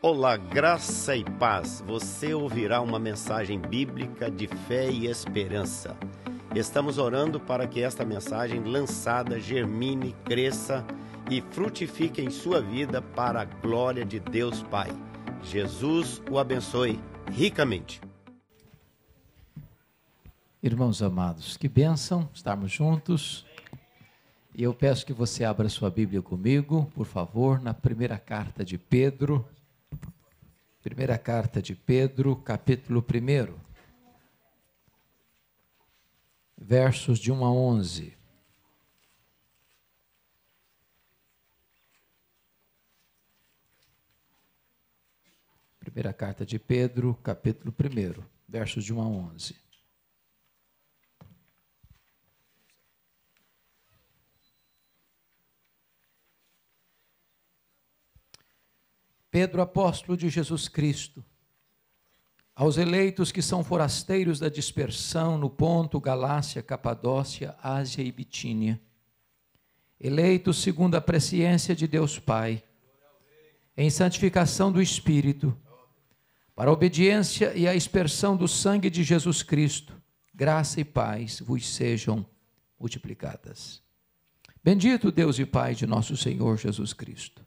Olá, graça e paz. Você ouvirá uma mensagem bíblica de fé e esperança. Estamos orando para que esta mensagem lançada germine, cresça e frutifique em sua vida para a glória de Deus Pai. Jesus o abençoe ricamente. Irmãos amados, que bênção estarmos juntos. E eu peço que você abra sua Bíblia comigo, por favor, na primeira carta de Pedro. Primeira carta de Pedro, capítulo 1. Versos de 1 a 11. Primeira carta de Pedro, capítulo 1, versos de 1 a 11. Pedro, apóstolo de Jesus Cristo, aos eleitos que são forasteiros da dispersão no Ponto, Galácia, Capadócia, Ásia e Bitínia, eleitos segundo a presciência de Deus Pai, em santificação do Espírito, para a obediência e a expersão do sangue de Jesus Cristo, graça e paz vos sejam multiplicadas. Bendito Deus e Pai de nosso Senhor Jesus Cristo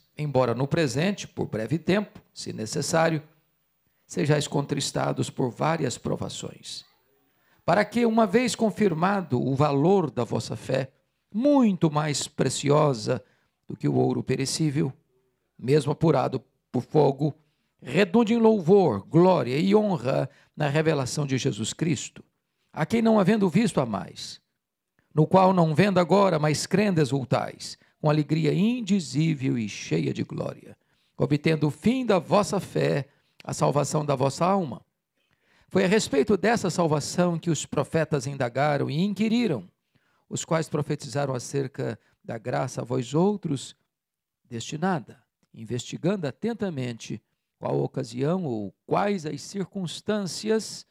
embora no presente, por breve tempo, se necessário, sejais contristados por várias provações, para que, uma vez confirmado o valor da vossa fé, muito mais preciosa do que o ouro perecível, mesmo apurado por fogo, redunde em louvor, glória e honra na revelação de Jesus Cristo, a quem não havendo visto a mais, no qual não vendo agora, mas crendo exultais, com alegria indizível e cheia de glória, obtendo o fim da vossa fé, a salvação da vossa alma. Foi a respeito dessa salvação que os profetas indagaram e inquiriram, os quais profetizaram acerca da graça a vós outros destinada, investigando atentamente qual ocasião ou quais as circunstâncias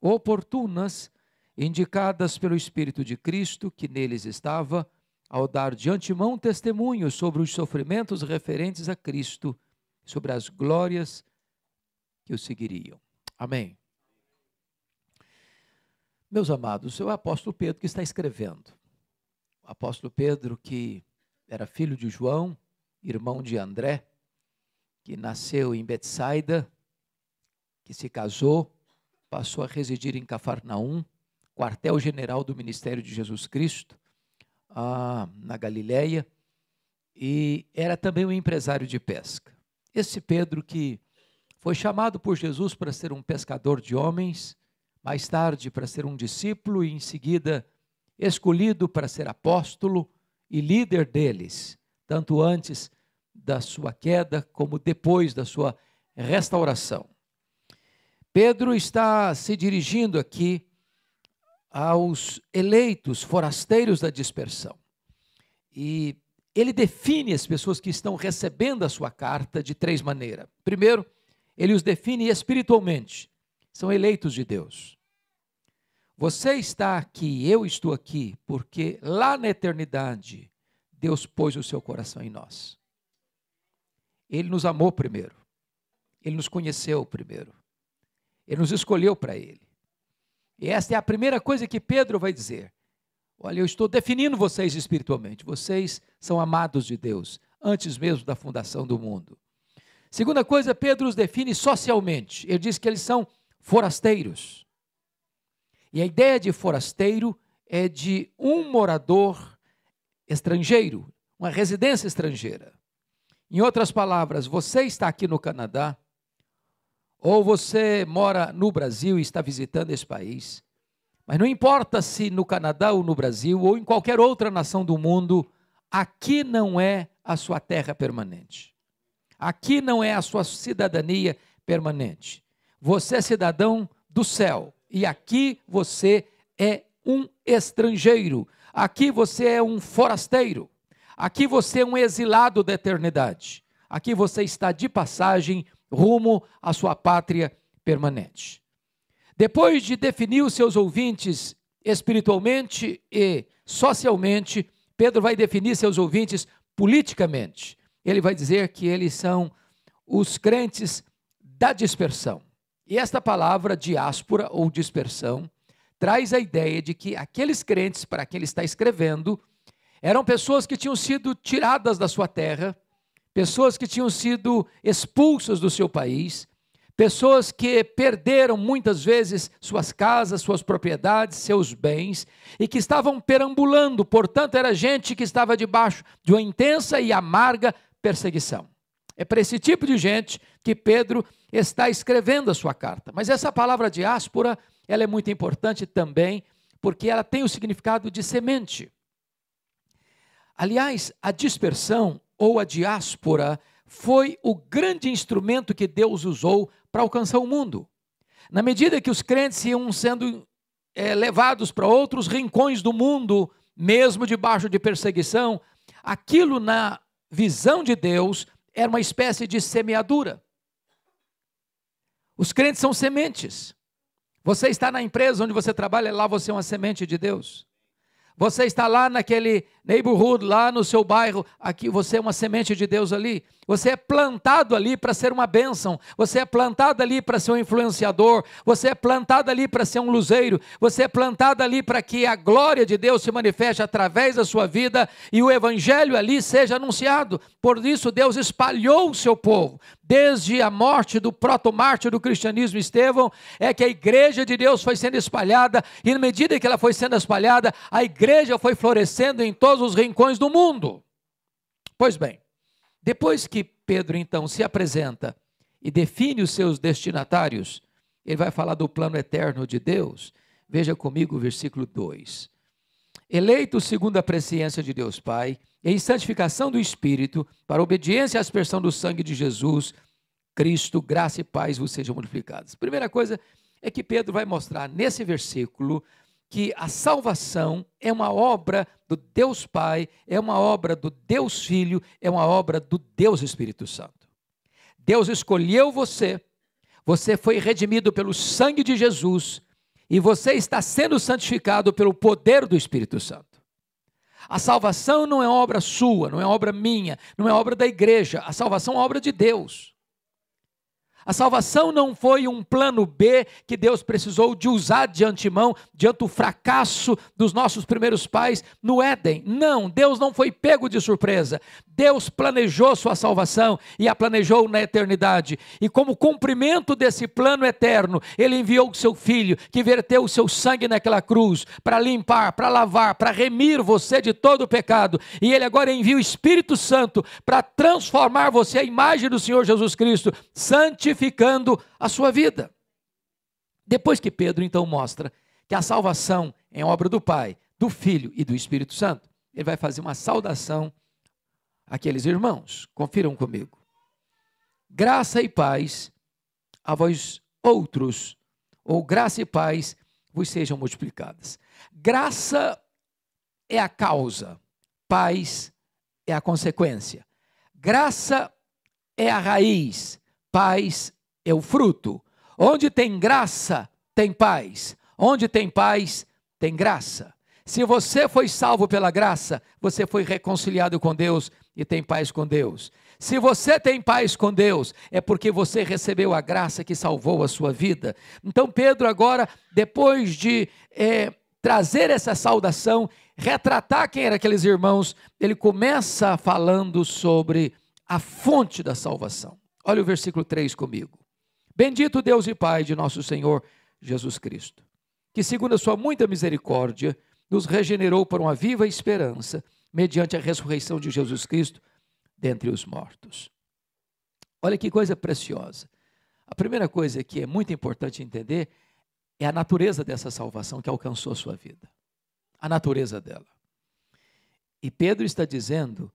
oportunas indicadas pelo Espírito de Cristo que neles estava ao dar de antemão testemunho sobre os sofrimentos referentes a Cristo, sobre as glórias que o seguiriam. Amém. Meus amados, é o apóstolo Pedro que está escrevendo. O apóstolo Pedro, que era filho de João, irmão de André, que nasceu em Betsaida, que se casou, passou a residir em Cafarnaum, quartel-general do ministério de Jesus Cristo, ah, na Galiléia e era também um empresário de pesca. Esse Pedro que foi chamado por Jesus para ser um pescador de homens, mais tarde para ser um discípulo e em seguida escolhido para ser apóstolo e líder deles, tanto antes da sua queda como depois da sua restauração. Pedro está se dirigindo aqui aos eleitos forasteiros da dispersão. E ele define as pessoas que estão recebendo a sua carta de três maneiras. Primeiro, ele os define espiritualmente. São eleitos de Deus. Você está aqui, eu estou aqui, porque lá na eternidade Deus pôs o seu coração em nós. Ele nos amou primeiro. Ele nos conheceu primeiro. Ele nos escolheu para ele. E esta é a primeira coisa que Pedro vai dizer. Olha, eu estou definindo vocês espiritualmente. Vocês são amados de Deus, antes mesmo da fundação do mundo. Segunda coisa, Pedro os define socialmente. Ele diz que eles são forasteiros. E a ideia de forasteiro é de um morador estrangeiro, uma residência estrangeira. Em outras palavras, você está aqui no Canadá, ou você mora no Brasil e está visitando esse país, mas não importa se no Canadá ou no Brasil ou em qualquer outra nação do mundo, aqui não é a sua terra permanente. Aqui não é a sua cidadania permanente. você é cidadão do céu e aqui você é um estrangeiro, aqui você é um forasteiro, aqui você é um exilado da eternidade, aqui você está de passagem rumo à sua pátria permanente. Depois de definir os seus ouvintes espiritualmente e socialmente, Pedro vai definir seus ouvintes politicamente. Ele vai dizer que eles são os crentes da dispersão. E esta palavra diáspora ou dispersão traz a ideia de que aqueles crentes para quem ele está escrevendo eram pessoas que tinham sido tiradas da sua terra, pessoas que tinham sido expulsas do seu país, pessoas que perderam muitas vezes suas casas, suas propriedades, seus bens e que estavam perambulando, portanto, era gente que estava debaixo de uma intensa e amarga perseguição. É para esse tipo de gente que Pedro está escrevendo a sua carta. Mas essa palavra diáspora, ela é muito importante também, porque ela tem o significado de semente. Aliás, a dispersão ou a diáspora foi o grande instrumento que Deus usou para alcançar o mundo. Na medida que os crentes iam sendo é, levados para outros rincões do mundo, mesmo debaixo de perseguição, aquilo na visão de Deus era uma espécie de semeadura. Os crentes são sementes. Você está na empresa onde você trabalha, lá você é uma semente de Deus. Você está lá naquele neighborhood, lá no seu bairro, aqui você é uma semente de Deus ali. Você é plantado ali para ser uma bênção. Você é plantado ali para ser um influenciador. Você é plantado ali para ser um luzeiro. Você é plantado ali para que a glória de Deus se manifeste através da sua vida e o evangelho ali seja anunciado. Por isso, Deus espalhou o seu povo. Desde a morte do proto-mártir do cristianismo, Estevão, é que a igreja de Deus foi sendo espalhada, e na medida que ela foi sendo espalhada, a igreja foi florescendo em todos os rincões do mundo. Pois bem, depois que Pedro então se apresenta e define os seus destinatários, ele vai falar do plano eterno de Deus. Veja comigo o versículo 2. Eleito segundo a presciência de Deus Pai, em santificação do Espírito, para obediência à aspersão do sangue de Jesus, Cristo, graça e paz vos sejam multiplicadas. Primeira coisa é que Pedro vai mostrar nesse versículo que a salvação é uma obra do Deus Pai, é uma obra do Deus Filho, é uma obra do Deus Espírito Santo. Deus escolheu você, você foi redimido pelo sangue de Jesus e você está sendo santificado pelo poder do Espírito Santo. A salvação não é obra sua, não é obra minha, não é obra da igreja, a salvação é obra de Deus. A salvação não foi um plano B que Deus precisou de usar de antemão, diante do fracasso dos nossos primeiros pais no Éden. Não, Deus não foi pego de surpresa. Deus planejou sua salvação e a planejou na eternidade. E como cumprimento desse plano eterno, ele enviou o seu filho, que verteu o seu sangue naquela cruz, para limpar, para lavar, para remir você de todo o pecado. E ele agora envia o Espírito Santo para transformar você à imagem do Senhor Jesus Cristo, santificado santificando a sua vida. Depois que Pedro então mostra que a salvação é obra do Pai, do Filho e do Espírito Santo, ele vai fazer uma saudação àqueles irmãos. Confiram comigo. Graça e paz a vós outros, ou graça e paz vos sejam multiplicadas. Graça é a causa, paz é a consequência. Graça é a raiz, paz é o fruto. Onde tem graça, tem paz. Onde tem paz, tem graça. Se você foi salvo pela graça, você foi reconciliado com Deus e tem paz com Deus. Se você tem paz com Deus, é porque você recebeu a graça que salvou a sua vida. Então, Pedro, agora, depois de é, trazer essa saudação, retratar quem eram aqueles irmãos, ele começa falando sobre a fonte da salvação. Olha o versículo 3 comigo. Bendito Deus e Pai de nosso Senhor Jesus Cristo, que, segundo a sua muita misericórdia, nos regenerou para uma viva esperança, mediante a ressurreição de Jesus Cristo dentre os mortos. Olha que coisa preciosa. A primeira coisa que é muito importante entender é a natureza dessa salvação que alcançou a sua vida. A natureza dela. E Pedro está dizendo,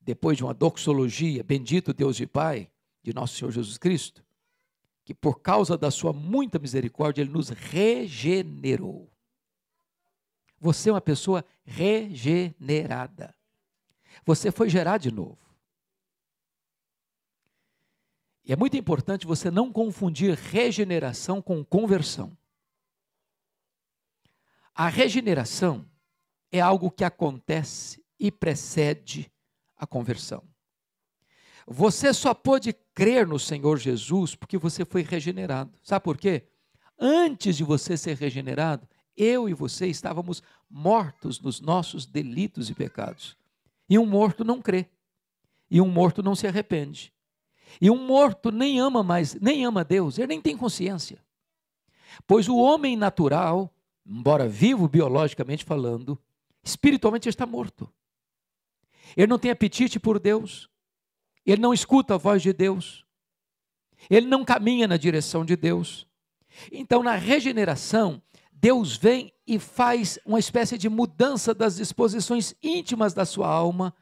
depois de uma doxologia, bendito Deus e Pai, de nosso Senhor Jesus Cristo, que por causa da sua muita misericórdia, ele nos regenerou. Você é uma pessoa regenerada. Você foi gerado de novo. E é muito importante você não confundir regeneração com conversão. A regeneração é algo que acontece e precede a conversão. Você só pode crer no Senhor Jesus porque você foi regenerado. Sabe por quê? Antes de você ser regenerado, eu e você estávamos mortos nos nossos delitos e pecados. E um morto não crê. E um morto não se arrepende. E um morto nem ama mais, nem ama Deus, ele nem tem consciência. Pois o homem natural, embora vivo biologicamente falando, espiritualmente está morto. Ele não tem apetite por Deus. Ele não escuta a voz de Deus. Ele não caminha na direção de Deus. Então, na regeneração, Deus vem e faz uma espécie de mudança das disposições íntimas da sua alma.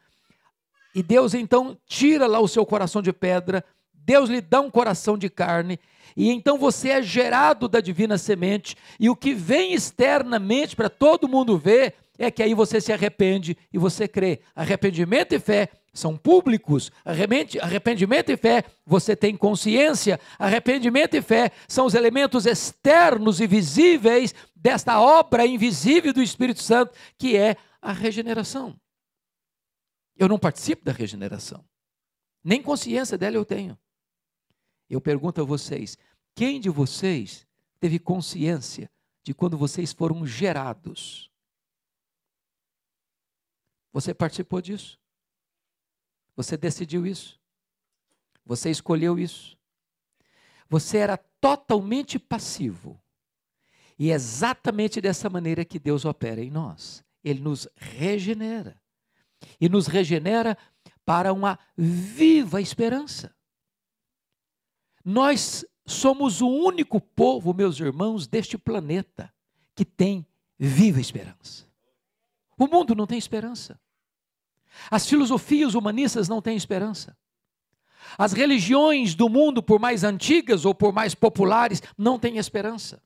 E Deus então tira lá o seu coração de pedra, Deus lhe dá um coração de carne, e então você é gerado da divina semente, e o que vem externamente para todo mundo ver é que aí você se arrepende e você crê. Arrependimento e fé são públicos. Arrependimento e fé, você tem consciência. Arrependimento e fé são os elementos externos e visíveis desta obra invisível do Espírito Santo, que é a regeneração. Eu não participo da regeneração, nem consciência dela eu tenho. Eu pergunto a vocês: quem de vocês teve consciência de quando vocês foram gerados? Você participou disso? Você decidiu isso? Você escolheu isso? Você era totalmente passivo. E é exatamente dessa maneira que Deus opera em nós. Ele nos regenera. E nos regenera para uma viva esperança. Nós somos o único povo, meus irmãos, deste planeta que tem viva esperança. O mundo não tem esperança. As filosofias humanistas não têm esperança. As religiões do mundo, por mais antigas ou por mais populares, não têm esperança.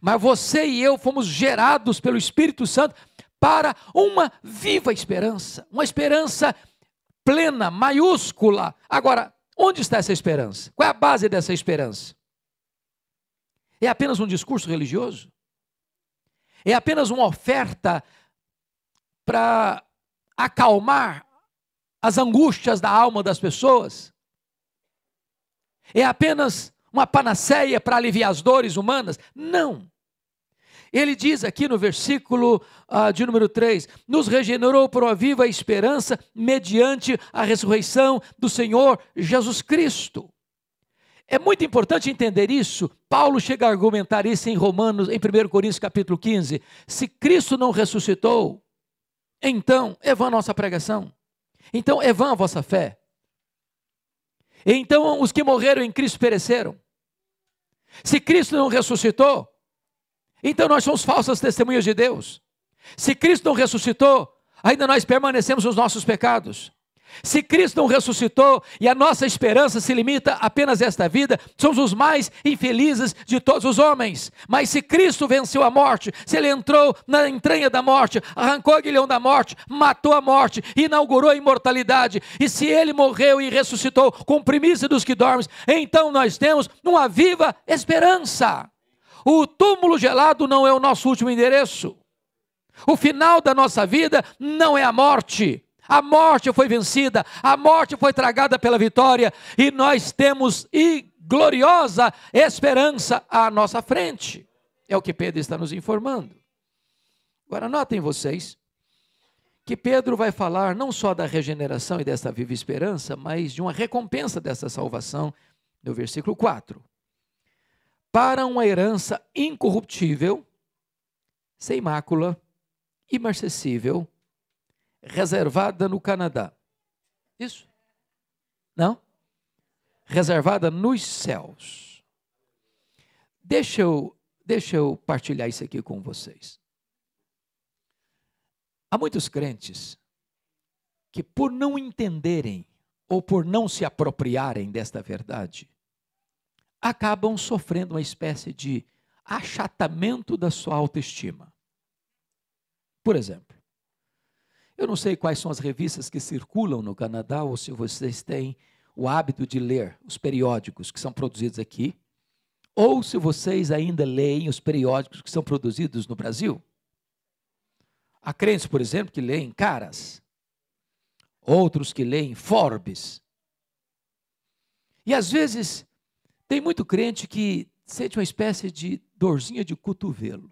Mas você e eu fomos gerados pelo Espírito Santo para uma viva esperança, uma esperança plena, maiúscula. Agora, onde está essa esperança? Qual é a base dessa esperança? É apenas um discurso religioso? É apenas uma oferta para acalmar as angústias da alma das pessoas? É apenas uma panaceia para aliviar as dores humanas? Não. Ele diz aqui no versículo uh, de número 3: nos regenerou por uma viva esperança mediante a ressurreição do Senhor Jesus Cristo. É muito importante entender isso. Paulo chega a argumentar isso em Romanos, em 1 Coríntios capítulo 15. Se Cristo não ressuscitou, então é vã a nossa pregação. Então é vã a vossa fé. Então os que morreram em Cristo pereceram. Se Cristo não ressuscitou, então nós somos falsas testemunhas de Deus. Se Cristo não ressuscitou, ainda nós permanecemos nos nossos pecados. Se Cristo não ressuscitou e a nossa esperança se limita apenas a esta vida, somos os mais infelizes de todos os homens. Mas se Cristo venceu a morte, se ele entrou na entranha da morte, arrancou o aguilhão da morte, matou a morte, inaugurou a imortalidade, e se ele morreu e ressuscitou com primícia dos que dormem, então nós temos uma viva esperança. O túmulo gelado não é o nosso último endereço. O final da nossa vida não é a morte. A morte foi vencida, a morte foi tragada pela vitória e nós temos e gloriosa esperança à nossa frente. É o que Pedro está nos informando. Agora notem vocês que Pedro vai falar não só da regeneração e dessa viva esperança, mas de uma recompensa dessa salvação no versículo 4. Para uma herança incorruptível, sem mácula, imarcessível, reservada no Canadá. Isso? Não? Reservada nos céus. Deixa eu, deixa eu partilhar isso aqui com vocês. Há muitos crentes que, por não entenderem ou por não se apropriarem desta verdade, acabam sofrendo uma espécie de achatamento da sua autoestima. Por exemplo, eu não sei quais são as revistas que circulam no Canadá ou se vocês têm o hábito de ler os periódicos que são produzidos aqui, ou se vocês ainda leem os periódicos que são produzidos no Brasil. Há crentes, por exemplo, que leem Caras, outros que leem Forbes. E às vezes tem muito crente que sente uma espécie de dorzinha de cotovelo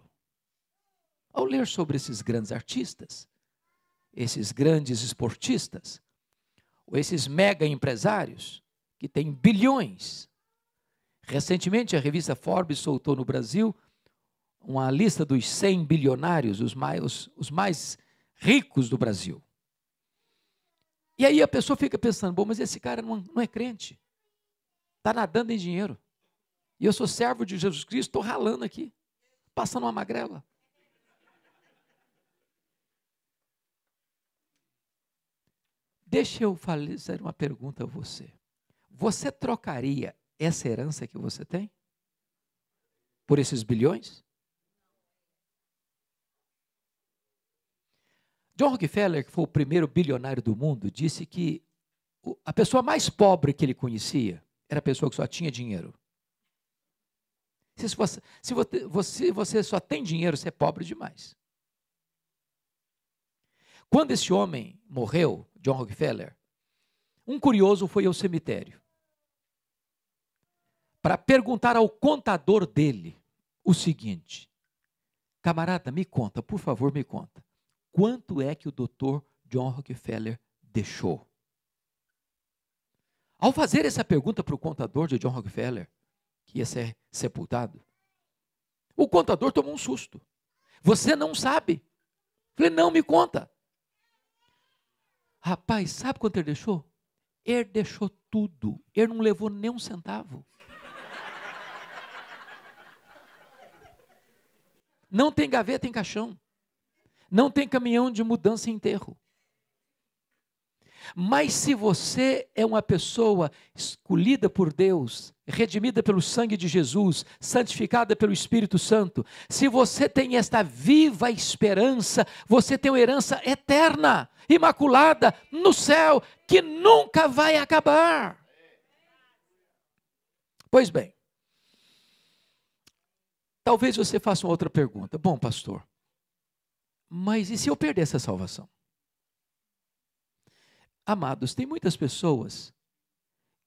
ao ler sobre esses grandes artistas, esses grandes esportistas, ou esses mega empresários que têm bilhões. Recentemente, a revista Forbes soltou no Brasil uma lista dos 100 bilionários, os mais, os mais ricos do Brasil. E aí a pessoa fica pensando: bom, mas esse cara não, não é crente, está nadando em dinheiro. E eu sou servo de Jesus Cristo, estou ralando aqui, passando uma magrela. Deixa eu fazer uma pergunta a você. Você trocaria essa herança que você tem por esses bilhões? John Rockefeller, que foi o primeiro bilionário do mundo, disse que a pessoa mais pobre que ele conhecia era a pessoa que só tinha dinheiro. Se você, se você, você só tem dinheiro, você é pobre demais. Quando esse homem morreu, John Rockefeller, um curioso foi ao cemitério para perguntar ao contador dele o seguinte: camarada, me conta, por favor, me conta, quanto é que o doutor John Rockefeller deixou? Ao fazer essa pergunta para o contador de John Rockefeller, que ia ser sepultado, o contador tomou um susto. Você não sabe? Falei, não, me conta. Rapaz, sabe quanto ele deixou? Ele deixou tudo. Ele não levou nem um centavo. Não tem gaveta em caixão. Não tem caminhão de mudança em enterro. Mas se você é uma pessoa escolhida por Deus, redimida pelo sangue de Jesus, santificada pelo Espírito Santo, se você tem esta viva esperança, você tem uma herança eterna, imaculada, no céu, que nunca vai acabar. Pois bem, talvez você faça uma outra pergunta. Bom, pastor, mas e se eu perder essa salvação? Amados, tem muitas pessoas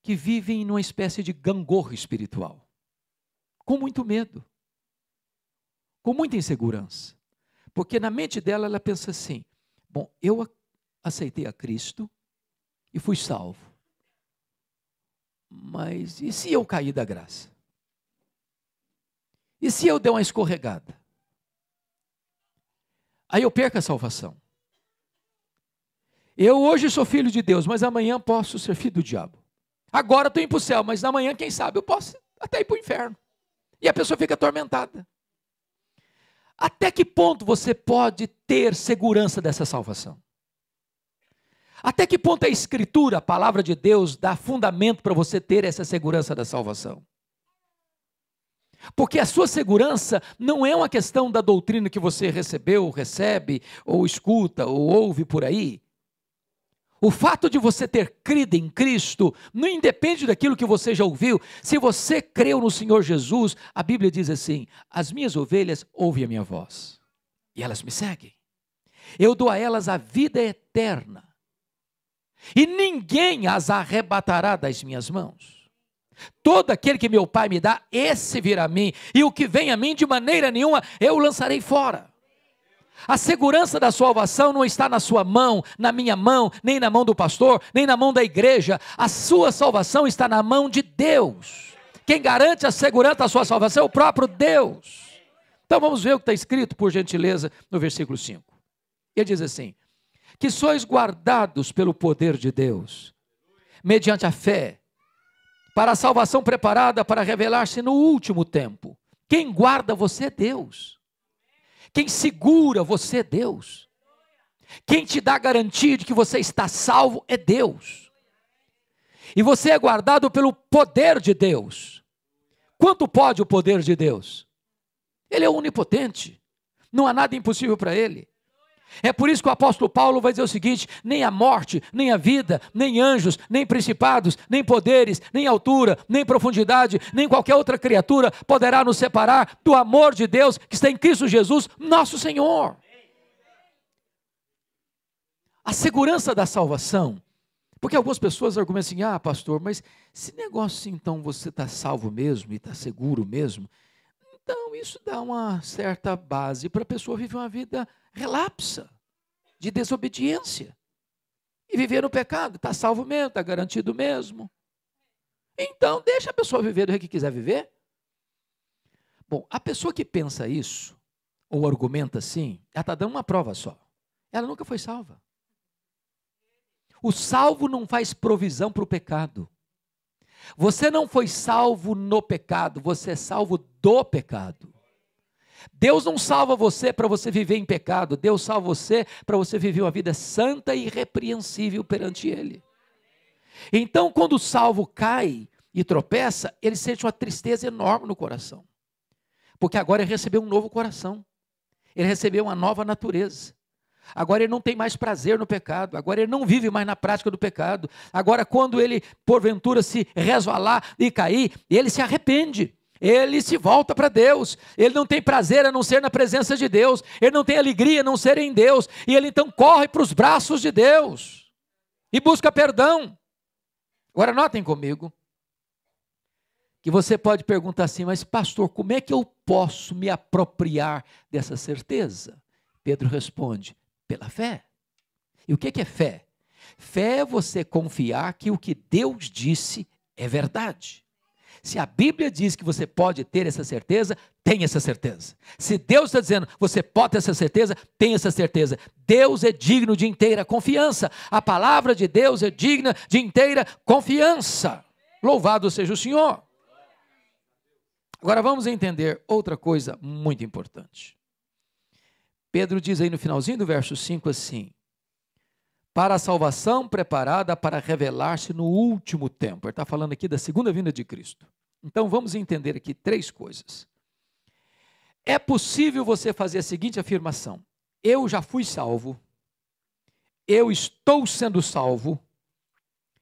que vivem numa espécie de gangorra espiritual, com muito medo, com muita insegurança, porque na mente dela ela pensa assim: bom, eu aceitei a Cristo e fui salvo, mas e se eu cair da graça? E se eu der uma escorregada? Aí eu perco a salvação. Eu hoje sou filho de Deus, mas amanhã posso ser filho do diabo. Agora estou indo para o céu, mas amanhã, quem sabe, eu posso até ir para o inferno. E a pessoa fica atormentada. Até que ponto você pode ter segurança dessa salvação? Até que ponto a Escritura, a palavra de Deus, dá fundamento para você ter essa segurança da salvação? Porque a sua segurança não é uma questão da doutrina que você recebeu, recebe, ou escuta, ou ouve por aí. O fato de você ter crido em Cristo não independe daquilo que você já ouviu. Se você creu no Senhor Jesus, a Bíblia diz assim: As minhas ovelhas ouvem a minha voz e elas me seguem. Eu dou a elas a vida eterna e ninguém as arrebatará das minhas mãos. Todo aquele que meu Pai me dá, esse virá a mim, e o que vem a mim, de maneira nenhuma eu o lançarei fora. A segurança da salvação não está na sua mão, na minha mão, nem na mão do pastor, nem na mão da igreja. A sua salvação está na mão de Deus. Quem garante a segurança da sua salvação é o próprio Deus. Então vamos ver o que está escrito, por gentileza, no versículo 5. Ele diz assim: Que sois guardados pelo poder de Deus, mediante a fé, para a salvação preparada para revelar-se no último tempo. Quem guarda você é Deus. Quem segura você é Deus. Quem te dá garantia de que você está salvo é Deus. E você é guardado pelo poder de Deus. quanto pode o poder de Deus? Ele é onipotente. Não há nada impossível para ele. É por isso que o apóstolo Paulo vai dizer o seguinte: nem a morte, nem a vida, nem anjos, nem principados, nem poderes, nem altura, nem profundidade, nem qualquer outra criatura poderá nos separar do amor de Deus que está em Cristo Jesus, nosso Senhor. A segurança da salvação. Porque algumas pessoas argumentam assim: ah, pastor, mas esse negócio então você está salvo mesmo e está seguro mesmo. Então isso dá uma certa base para a pessoa viver uma vida relapsa, de desobediência. E viver no pecado, está salvo mesmo, está garantido mesmo. Então deixa a pessoa viver do que quiser viver. Bom, a pessoa que pensa isso, ou argumenta assim, ela está dando uma prova só. Ela nunca foi salva. O salvo não faz provisão para o pecado. Você não foi salvo no pecado, você é salvo do pecado. Deus não salva você para você viver em pecado, Deus salva você para você viver uma vida santa e irrepreensível perante Ele. Então, quando o salvo cai e tropeça, ele sente uma tristeza enorme no coração, porque agora ele recebeu um novo coração, ele recebeu uma nova natureza. Agora ele não tem mais prazer no pecado, agora ele não vive mais na prática do pecado. Agora, quando ele porventura se resvalar e cair, ele se arrepende. Ele se volta para Deus, ele não tem prazer a não ser na presença de Deus, ele não tem alegria a não ser em Deus, e ele então corre para os braços de Deus e busca perdão. Agora, notem comigo, que você pode perguntar assim, mas pastor, como é que eu posso me apropriar dessa certeza? Pedro responde: pela fé. E o que é fé? Fé é você confiar que o que Deus disse é verdade. Se a Bíblia diz que você pode ter essa certeza, tenha essa certeza. Se Deus está dizendo você pode ter essa certeza, tenha essa certeza. Deus é digno de inteira confiança. A palavra de Deus é digna de inteira confiança. Louvado seja o Senhor. Agora vamos entender outra coisa muito importante. Pedro diz aí no finalzinho do verso 5 assim: para a salvação preparada para revelar-se no último tempo. Ele está falando aqui da segunda vinda de Cristo. Então vamos entender aqui três coisas. É possível você fazer a seguinte afirmação: Eu já fui salvo, eu estou sendo salvo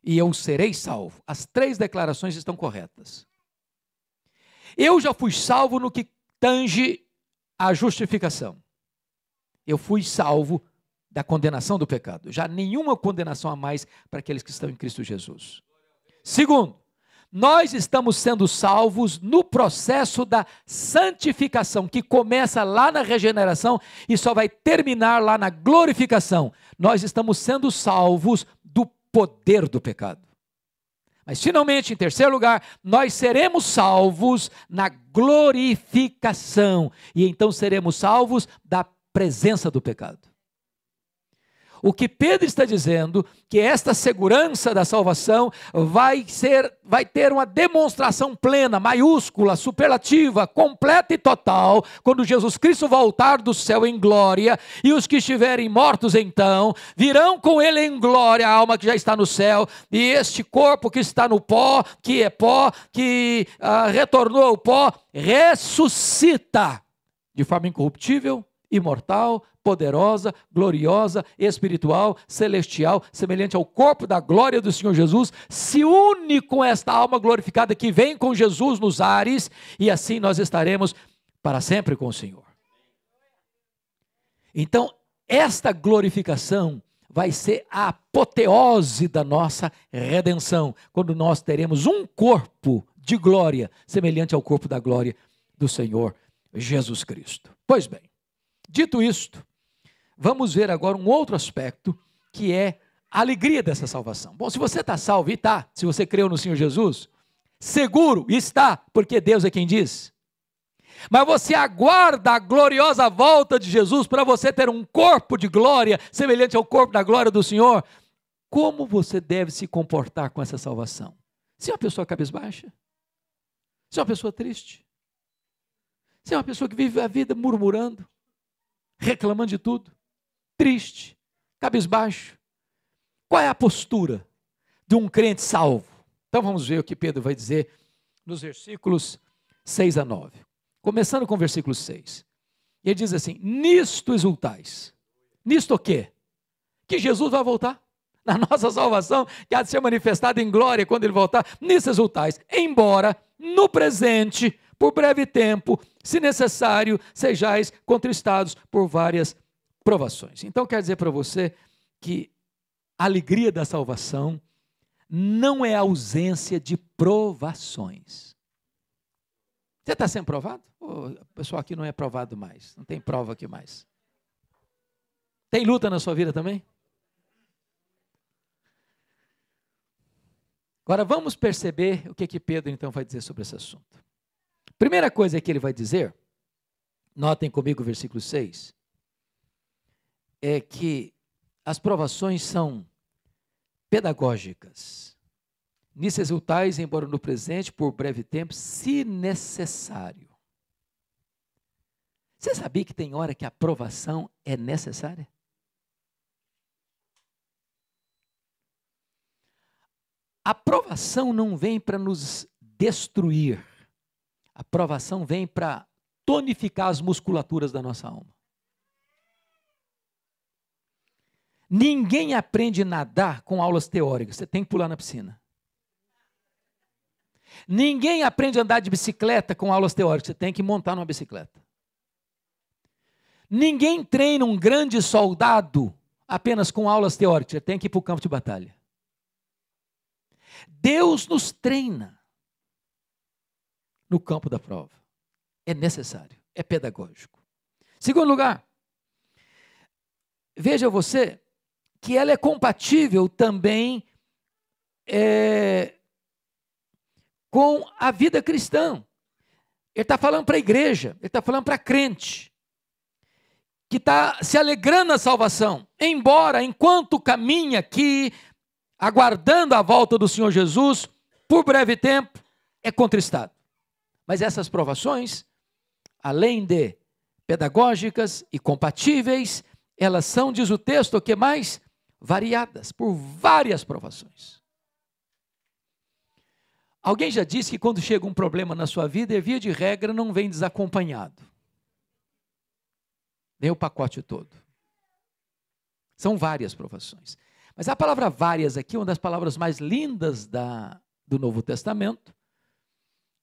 e eu serei salvo. As três declarações estão corretas. Eu já fui salvo no que tange a justificação eu fui salvo da condenação do pecado. Já nenhuma condenação a mais para aqueles que estão em Cristo Jesus. Segundo, nós estamos sendo salvos no processo da santificação, que começa lá na regeneração e só vai terminar lá na glorificação. Nós estamos sendo salvos do poder do pecado. Mas, finalmente, em terceiro lugar, nós seremos salvos na glorificação. E então seremos salvos da presença do pecado. O que Pedro está dizendo que esta segurança da salvação vai ser vai ter uma demonstração plena, maiúscula, superlativa, completa e total quando Jesus Cristo voltar do céu em glória e os que estiverem mortos então virão com ele em glória a alma que já está no céu e este corpo que está no pó, que é pó, que ah, retornou ao pó, ressuscita de forma incorruptível imortal, poderosa, gloriosa, espiritual, celestial, semelhante ao corpo da glória do Senhor Jesus, se une com esta alma glorificada que vem com Jesus nos ares, e assim nós estaremos para sempre com o Senhor. Então, esta glorificação vai ser a apoteose da nossa redenção, quando nós teremos um corpo de glória semelhante ao corpo da glória do Senhor Jesus Cristo. Pois bem, Dito isto, vamos ver agora um outro aspecto que é a alegria dessa salvação. Bom, se você está salvo, e está, se você creu no Senhor Jesus, seguro está, porque Deus é quem diz. Mas você aguarda a gloriosa volta de Jesus para você ter um corpo de glória semelhante ao corpo da glória do Senhor. Como você deve se comportar com essa salvação? Se é uma pessoa cabisbaixa? Se é uma pessoa triste? Se é uma pessoa que vive a vida murmurando? Reclamando de tudo, triste, cabisbaixo. Qual é a postura de um crente salvo? Então vamos ver o que Pedro vai dizer nos versículos 6 a 9. Começando com o versículo 6. Ele diz assim: Nisto exultais. Nisto o quê? Que Jesus vai voltar. Na nossa salvação, que há de ser manifestada em glória quando ele voltar. Nisso exultais. Embora, no presente, por breve tempo, se necessário, sejais contristados por várias provações. Então, quer dizer para você que a alegria da salvação não é ausência de provações. Você está sendo provado? o pessoal aqui não é provado mais, não tem prova aqui mais. Tem luta na sua vida também? Agora vamos perceber o que que Pedro então vai dizer sobre esse assunto. Primeira coisa que ele vai dizer, notem comigo o versículo 6, é que as provações são pedagógicas. Nisso exultais, embora no presente, por breve tempo, se necessário. Você sabia que tem hora que a aprovação é necessária? A aprovação não vem para nos destruir. A aprovação vem para tonificar as musculaturas da nossa alma. Ninguém aprende a nadar com aulas teóricas. Você tem que pular na piscina. Ninguém aprende a andar de bicicleta com aulas teóricas. Você tem que montar numa bicicleta. Ninguém treina um grande soldado apenas com aulas teóricas. Você tem que ir para o campo de batalha. Deus nos treina no campo da prova. É necessário, é pedagógico. Segundo lugar, veja você que ela é compatível também é, com a vida cristã. Ele está falando para a igreja, ele está falando para crente, que está se alegrando na salvação, embora enquanto caminha aqui, aguardando a volta do Senhor Jesus, por breve tempo, é contristado. Mas essas provações, além de pedagógicas e compatíveis, elas são, diz o texto, o que mais? variadas, por várias provações. Alguém já disse que quando chega um problema na sua vida, via de regra, não vem desacompanhado. Nem o pacote todo. São várias provações. Mas a palavra várias aqui, uma das palavras mais lindas da, do Novo Testamento,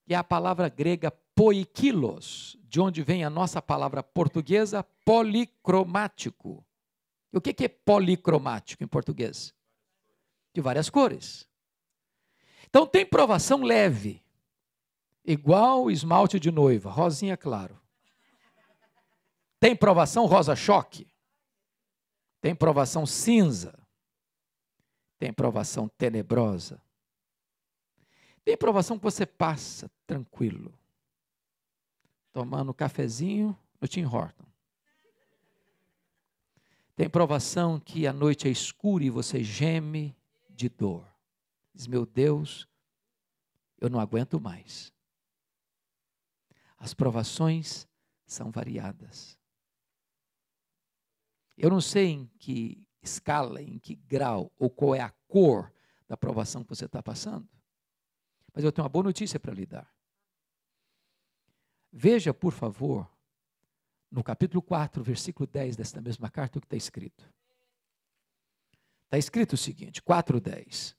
que é a palavra grega poikilos, de onde vem a nossa palavra portuguesa policromático. E o que é policromático em português? De várias cores. Então tem provação leve, igual esmalte de noiva, rosinha claro. Tem provação rosa choque. Tem provação cinza. Tem provação tenebrosa. Tem provação que você passa tranquilo, tomando cafezinho no Tim Horton. Tem provação que a noite é escura e você geme de dor. Diz, meu Deus, eu não aguento mais. As provações são variadas. Eu não sei em que escala, em que grau, ou qual é a cor da provação que você está passando, mas eu tenho uma boa notícia para lhe dar. Veja, por favor, no capítulo 4, versículo 10 desta mesma carta, o que está escrito. Está escrito o seguinte, 4,10.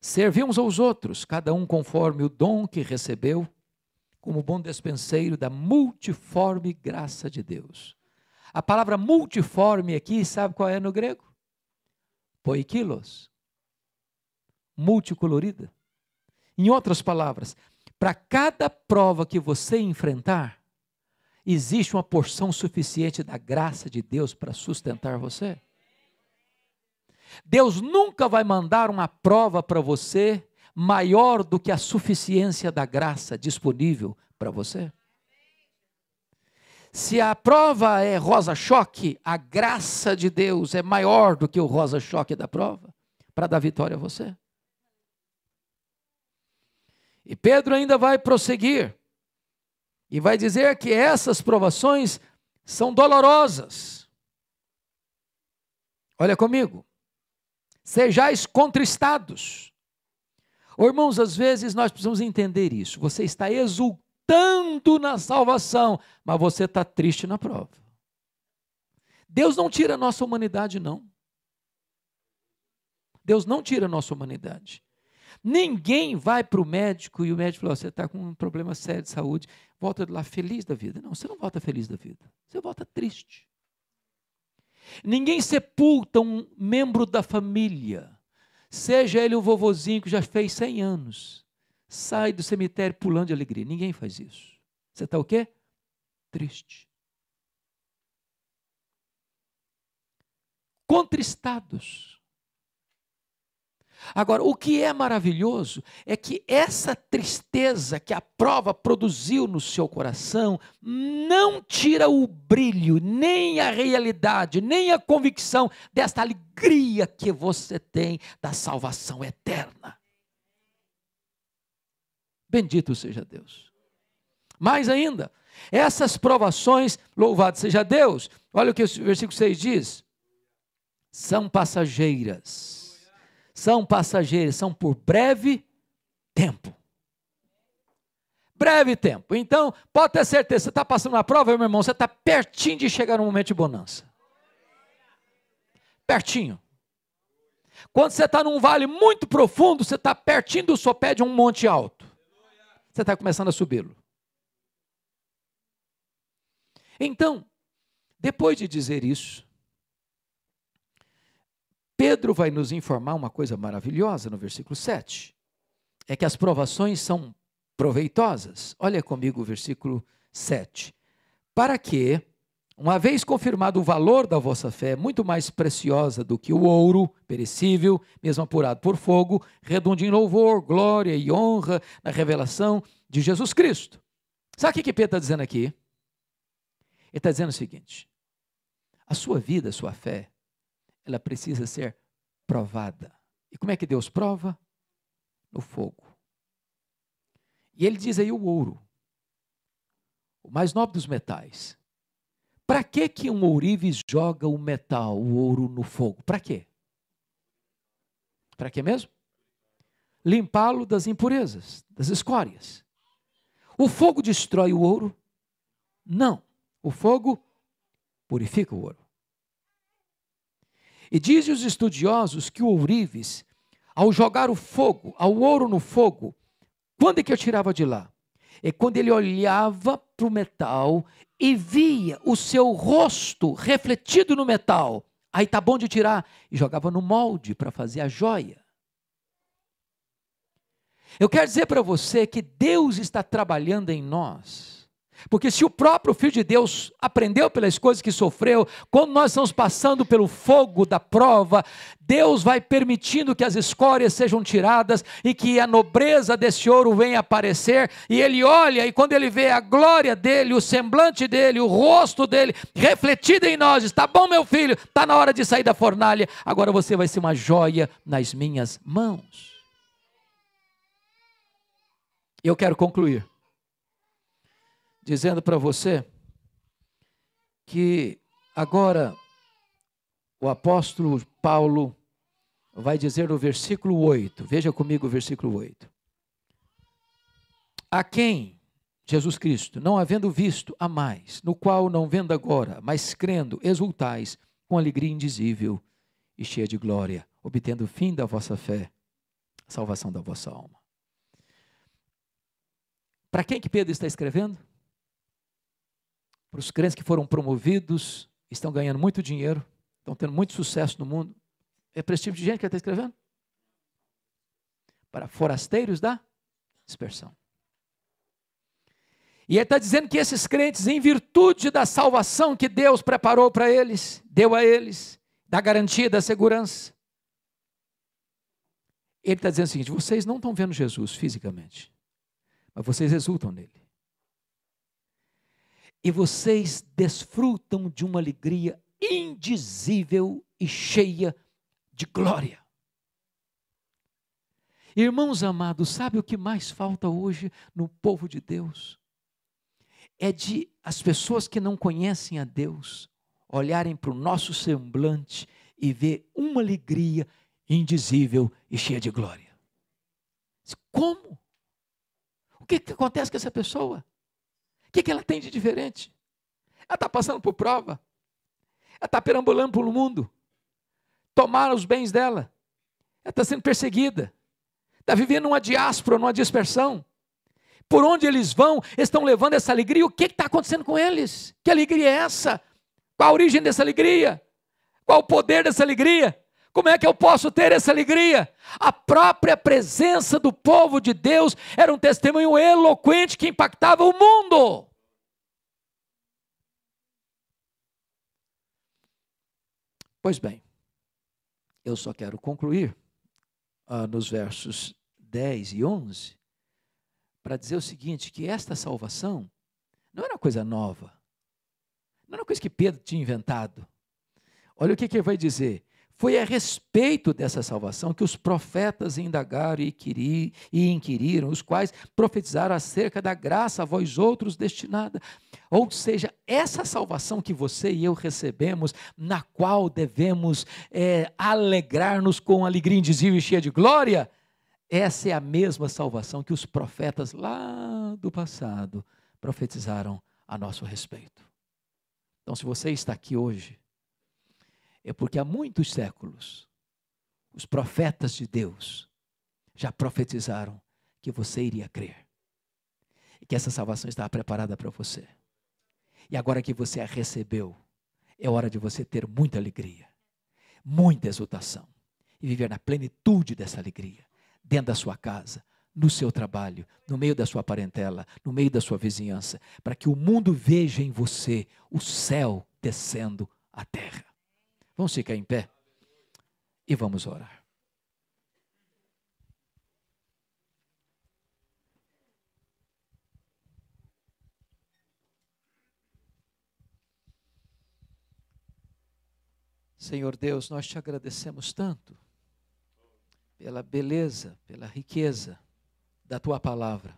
Servi uns aos outros, cada um conforme o dom que recebeu, como bom despenseiro da multiforme graça de Deus. A palavra multiforme aqui, sabe qual é no grego? Poikilos. Multicolorida. Em outras palavras, para cada prova que você enfrentar, existe uma porção suficiente da graça de Deus para sustentar você? Deus nunca vai mandar uma prova para você maior do que a suficiência da graça disponível para você. Se a prova é rosa-choque, a graça de Deus é maior do que o rosa-choque da prova para dar vitória a você. E Pedro ainda vai prosseguir. E vai dizer que essas provações são dolorosas. Olha comigo. Sejais contristados. irmãos, às vezes nós precisamos entender isso. Você está exultando na salvação, mas você está triste na prova. Deus não tira a nossa humanidade, não. Deus não tira a nossa humanidade. Ninguém vai para o médico e o médico fala: você está com um problema sério de saúde, volta de lá feliz da vida. Não, você não volta feliz da vida, você volta triste. Ninguém sepulta um membro da família, seja ele o vovozinho que já fez 100 anos, sai do cemitério pulando de alegria. Ninguém faz isso. Você está o quê? Triste. Contristados Agora, o que é maravilhoso é que essa tristeza que a prova produziu no seu coração não tira o brilho, nem a realidade, nem a convicção desta alegria que você tem da salvação eterna. Bendito seja Deus. Mais ainda, essas provações, louvado seja Deus, olha o que o versículo 6 diz: são passageiras são passageiros, são por breve tempo. Breve tempo. Então, pode ter certeza, você está passando uma prova, meu irmão, você está pertinho de chegar no momento de bonança. Pertinho. Quando você está num vale muito profundo, você está pertinho do sopé de um monte alto. Você está começando a subi-lo. Então, depois de dizer isso, Pedro vai nos informar uma coisa maravilhosa no versículo 7. É que as provações são proveitosas. Olha comigo o versículo 7. Para que, uma vez confirmado o valor da vossa fé, muito mais preciosa do que o ouro perecível, mesmo apurado por fogo, redunde em louvor, glória e honra na revelação de Jesus Cristo. Sabe o que Pedro está dizendo aqui? Ele está dizendo o seguinte: a sua vida, a sua fé, ela precisa ser provada. E como é que Deus prova? No fogo. E ele diz aí o ouro, o mais nobre dos metais. Para que que um ourives joga o metal, o ouro no fogo? Para quê? Para quê mesmo? Limpá-lo das impurezas, das escórias. O fogo destrói o ouro? Não. O fogo purifica o ouro. E dizem os estudiosos que o ourives, ao jogar o fogo, ao ouro no fogo, quando é que eu tirava de lá? É quando ele olhava para o metal e via o seu rosto refletido no metal. Aí tá bom de tirar. E jogava no molde para fazer a joia. Eu quero dizer para você que Deus está trabalhando em nós porque se o próprio Filho de Deus aprendeu pelas coisas que sofreu, quando nós estamos passando pelo fogo da prova, Deus vai permitindo que as escórias sejam tiradas e que a nobreza desse ouro venha aparecer, e ele olha e quando ele vê a glória dele, o semblante dele, o rosto dele refletido em nós, está bom meu filho, está na hora de sair da fornalha, agora você vai ser uma joia nas minhas mãos. Eu quero concluir dizendo para você que agora o apóstolo Paulo vai dizer no versículo 8, veja comigo o versículo 8. A quem Jesus Cristo, não havendo visto a mais, no qual não vendo agora, mas crendo, exultais com alegria indizível e cheia de glória, obtendo o fim da vossa fé, a salvação da vossa alma. Para quem que Pedro está escrevendo? Para os crentes que foram promovidos, estão ganhando muito dinheiro, estão tendo muito sucesso no mundo. É para esse tipo de gente que ele está escrevendo? Para forasteiros da dispersão. E ele está dizendo que esses crentes, em virtude da salvação que Deus preparou para eles, deu a eles, da garantia da segurança, ele está dizendo o seguinte: vocês não estão vendo Jesus fisicamente, mas vocês exultam nele e vocês desfrutam de uma alegria indizível e cheia de glória. Irmãos amados, sabe o que mais falta hoje no povo de Deus? É de as pessoas que não conhecem a Deus olharem para o nosso semblante e ver uma alegria indizível e cheia de glória. Como? O que, que acontece com essa pessoa? Que, que ela tem de diferente? Ela está passando por prova. Ela está perambulando pelo mundo. Tomaram os bens dela. Ela está sendo perseguida. Está vivendo uma diáspora, numa dispersão. Por onde eles vão, estão levando essa alegria. O que está acontecendo com eles? Que alegria é essa? Qual a origem dessa alegria? Qual o poder dessa alegria? Como é que eu posso ter essa alegria? A própria presença do povo de Deus era um testemunho eloquente que impactava o mundo. Pois bem, eu só quero concluir ah, nos versos 10 e 11 para dizer o seguinte: que esta salvação não era uma coisa nova, não era uma coisa que Pedro tinha inventado. Olha o que, que ele vai dizer. Foi a respeito dessa salvação que os profetas indagaram e, inquiriram, os quais profetizaram acerca da graça a vós outros destinada. Ou seja, essa salvação que você e eu recebemos, na qual devemos é, alegrar-nos com alegria indizível e cheia de glória, essa é a mesma salvação que os profetas lá do passado profetizaram a nosso respeito. Então, se você está aqui hoje, é porque há muitos séculos os profetas de Deus já profetizaram que você iria crer e que essa salvação estava preparada para você. E agora que você a recebeu, é hora de você ter muita alegria, muita exultação e viver na plenitude dessa alegria, dentro da sua casa, no seu trabalho, no meio da sua parentela, no meio da sua vizinhança, para que o mundo veja em você o céu descendo à terra. Vamos ficar em pé e vamos orar. Senhor Deus, nós te agradecemos tanto pela beleza, pela riqueza da tua palavra.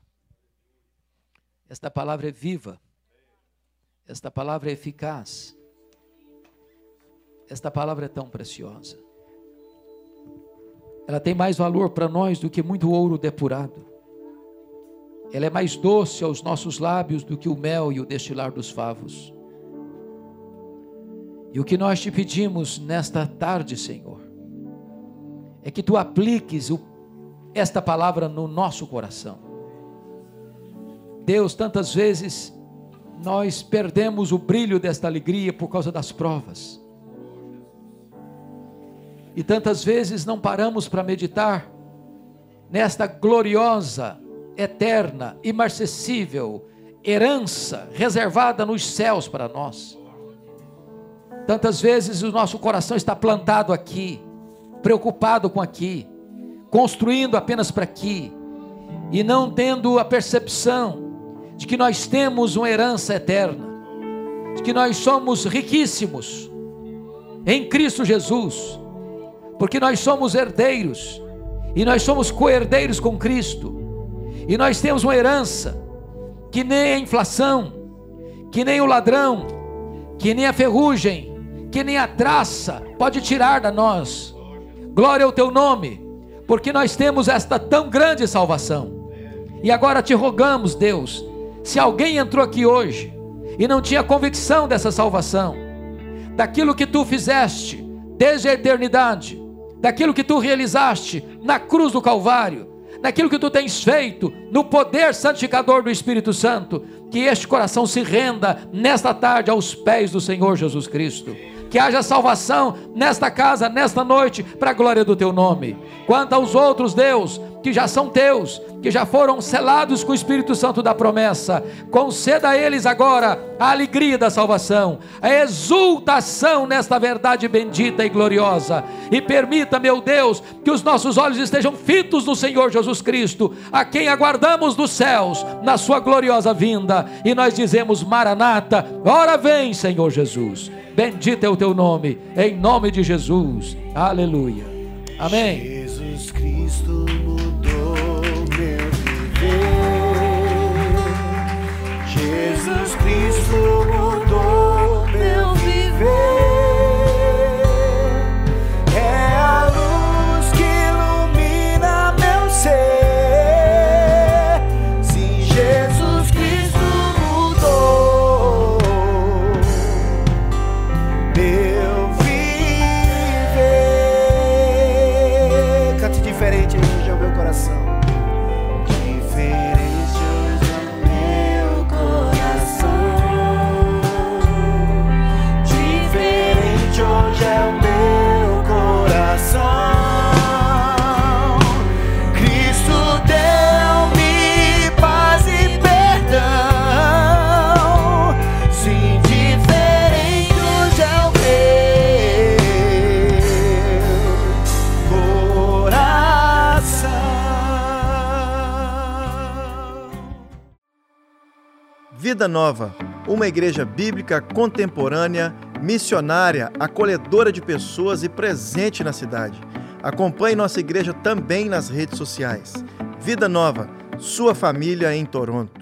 Esta palavra é viva, esta palavra é eficaz esta palavra é tão preciosa. Ela tem mais valor para nós do que muito ouro depurado. Ela é mais doce aos nossos lábios do que o mel e o destilar dos favos. E o que nós te pedimos nesta tarde, Senhor, é que tu apliques o, esta palavra no nosso coração. Deus, tantas vezes nós perdemos o brilho desta alegria por causa das provas. E tantas vezes não paramos para meditar nesta gloriosa, eterna, imarcessível herança reservada nos céus para nós. Tantas vezes o nosso coração está plantado aqui, preocupado com aqui, construindo apenas para aqui, e não tendo a percepção de que nós temos uma herança eterna, de que nós somos riquíssimos em Cristo Jesus porque nós somos herdeiros e nós somos co-herdeiros com Cristo, e nós temos uma herança que nem a inflação, que nem o ladrão, que nem a ferrugem, que nem a traça pode tirar da nós. Glória ao teu nome, porque nós temos esta tão grande salvação. E agora te rogamos, Deus, se alguém entrou aqui hoje e não tinha convicção dessa salvação, daquilo que tu fizeste desde a eternidade, daquilo que tu realizaste na cruz do Calvário, daquilo que tu tens feito no poder santificador do Espírito Santo, que este coração se renda nesta tarde aos pés do Senhor Jesus Cristo. Que haja salvação nesta casa, nesta noite, para a glória do teu nome. Quanto aos outros, Deus, que já são teus, que já foram selados com o Espírito Santo da promessa. Conceda a eles agora a alegria da salvação, a exultação nesta verdade bendita e gloriosa. E permita, meu Deus, que os nossos olhos estejam fitos no Senhor Jesus Cristo, a quem aguardamos dos céus, na sua gloriosa vinda. E nós dizemos: Maranata, ora vem, Senhor Jesus. Bendito é o teu nome, em nome de Jesus. Aleluia. Amém. Jesus Cristo Nova, uma igreja bíblica contemporânea, missionária, acolhedora de pessoas e presente na cidade. Acompanhe nossa igreja também nas redes sociais. Vida Nova, sua família em Toronto.